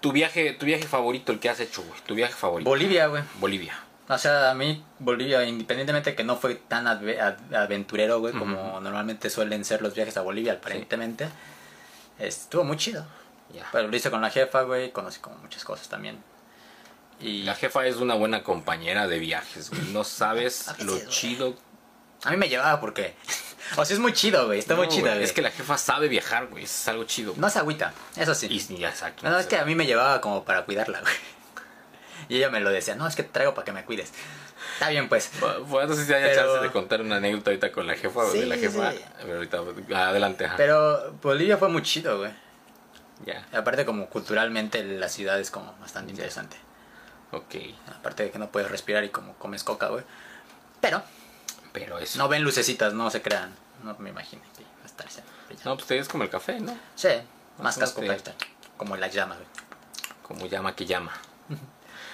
Tu viaje, tu viaje favorito, el que has hecho, güey. Tu viaje favorito. Bolivia, güey. Bolivia. O sea, a mí Bolivia, independientemente de que no fue tan adve- ad- aventurero, güey, como normalmente suelen ser los viajes a Bolivia, aparentemente, estuvo muy chido. Pero lo hice con la jefa, güey, conocí como muchas cosas también. Y La jefa es una buena compañera de viajes, güey. No sabes veces, lo chido. a mí me llevaba porque... o sea, es muy chido, güey, está muy chido, güey. Es que la jefa sabe viajar, güey. Es algo chido. No se agüita, eso sí. Y ya, exacto. No, es que a mí me llevaba como para cuidarla, güey. Y ella me lo decía, no, es que te traigo para que me cuides. Está bien, pues. Bueno, no sé si haya Pero- chance de contar una anécdota ahorita con la jefa o de Sí, la jefa. sí. Pero ahorita, adelante, ajá. Pero Bolivia fue muy chido, güey. Ya, Aparte como culturalmente la ciudad es como bastante interesante. ok. Aparte de que no puedes respirar y como comes coca, güey. Pero Pero eso. no ven lucecitas, no se crean. No me imagino que va a estar. No, pues te es como el café, ¿no? Sí, más casco ahorita, Como las llamas, güey. Como llama que llama.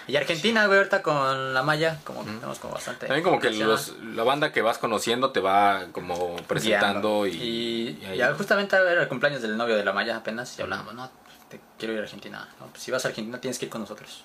Y Argentina, güey, ahorita con la malla, como que tenemos como bastante. También como que los, la banda que vas conociendo te va como presentando y, y, y ahí- ya justamente era el cumpleaños del novio de la Maya apenas y hablábamos, no, te quiero ir a Argentina. No, pues si vas a Argentina tienes que ir con nosotros.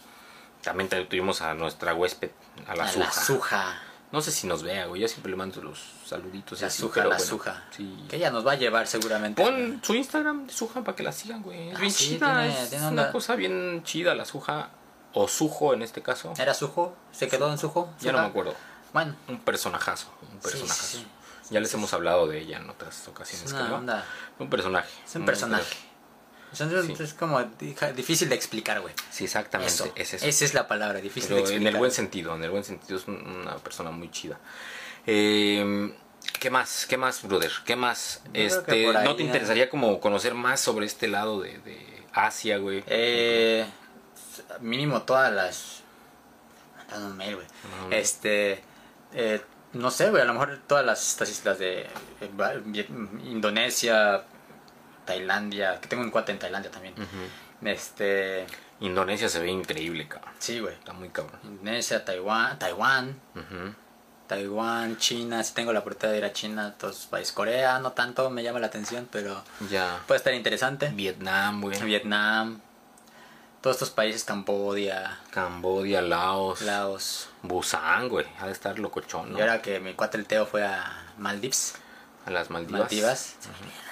también tuvimos a nuestra huésped, a la a Suja. la Suja. No sé si nos vea, güey. Yo siempre le mando los saluditos. La Suja, la bueno, Suja. Sí. Que ella nos va a llevar seguramente. Pon su Instagram de Suja para que la sigan, güey. Es Ah, bien sí, chida. tiene- es tiene una cosa bien chida la Suja. O Sujo en este caso. ¿Era Sujo? ¿Se quedó en Sujo? Ya no me acuerdo. Bueno, Un personajazo. Un personajazo. sí. Ya les hemos hablado de ella en otras es ocasiones, una creo. onda. Un personaje. Es un personaje. Sea, es- Sí. Es como di- difícil de explicar, güey. Sí, exactamente. Eso. Es eso. Esa es la palabra, difícil Pero de en explicar. el buen sentido, en el buen sentido es un- una persona muy chida. Eh, ¿Qué más? ¿Qué más, brother? ¿Qué más? Yo Este, ahí, ¿No te interesaría como conocer más sobre este lado de, de Asia, güey? Eh, mínimo todas las. Mandando un mail, güey. Este. eh, no sé, güey. A lo mejor todas las estas islas de eh, Indonesia, Tailandia. Que tengo un cuate en Tailandia también. Este. Indonesia se ve increíble, cabrón. Sí, güey. Está muy cabrón. Indonesia, Taiwán, Taiwán. Taiwán, China. Si tengo la oportunidad de ir a China, todos países. Corea, no tanto, me llama la atención, pero Ya. puede estar interesante. Vietnam, güey. Vietnam, todos estos países, Cambodia, Cambodia, Laos. Laos. Busan, güey. Ha de estar locochón, ¿no? Y ahora que mi cuate el Teo fue a Maldives, A las Maldivas. Maldivas, bien hermoso,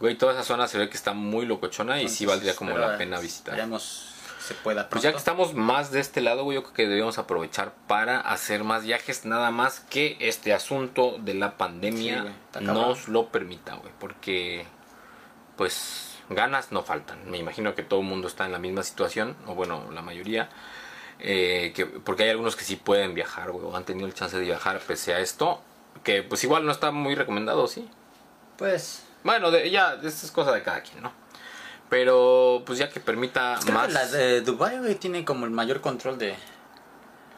güey. Toda esa zona se ve que está muy locochona y sí valdría como la pena visitar. Esperemos se pueda pronto. Pues ya que estamos más de este lado, güey, yo creo que debemos aprovechar para hacer más viajes, nada más que este asunto de la pandemia nos lo permita, güey, porque pues ganas no faltan. Me imagino que todo el mundo está en la misma situación, o bueno, la mayoría, eh, que, porque hay algunos que sí pueden viajar, güey, o han tenido el chance de viajar pese a esto, que pues igual no está muy recomendado, ¿sí? Pues, Bueno, de, ya, esto es cosa de cada quien, ¿no? Pero pues ya que permita creo más... que la de Dubai, güey, tiene como el mayor control de,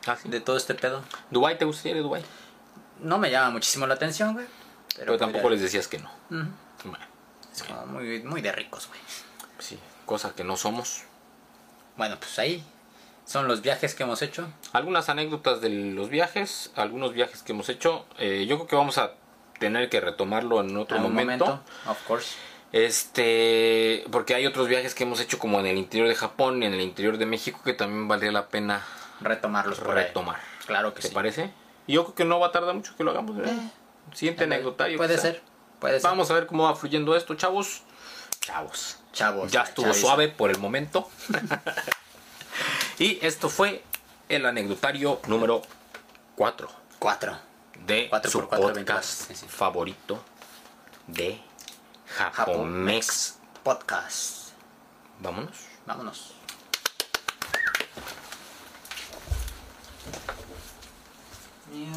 Ah, ¿sí? de todo este pedo. ¿Dubai te gustaría ir a Dubai? No me llama muchísimo la atención, güey. Pero, tampoco les decías que no. Bueno, Es como muy, muy de ricos, güey. sí, cosa que no somos. Bueno, pues ahí son los viajes que hemos hecho. Algunas anécdotas de los viajes, algunos viajes que hemos hecho. eh, yo creo que vamos a tener que retomarlo en otro momento. Of course. Este, porque hay otros viajes que hemos hecho como en el interior de Japón y en el interior de México que también valdría la pena Retomarlos por ahí. retomar. Claro que ¿Te sí. parece? Y yo creo que no va a tardar mucho que lo hagamos. Eh, Siguiente anecdotario. Puede quizá. ser. Puede ser. Vamos a ver cómo va fluyendo esto, chavos. Chavos. Chavos. Ya estuvo chaviza. suave por el momento. y esto fue el anecdotario número 4. Cuatro. De 4 su por 4, podcast 24, sí, sí. favorito de Japomex. Podcast. Vámonos. Vámonos. New.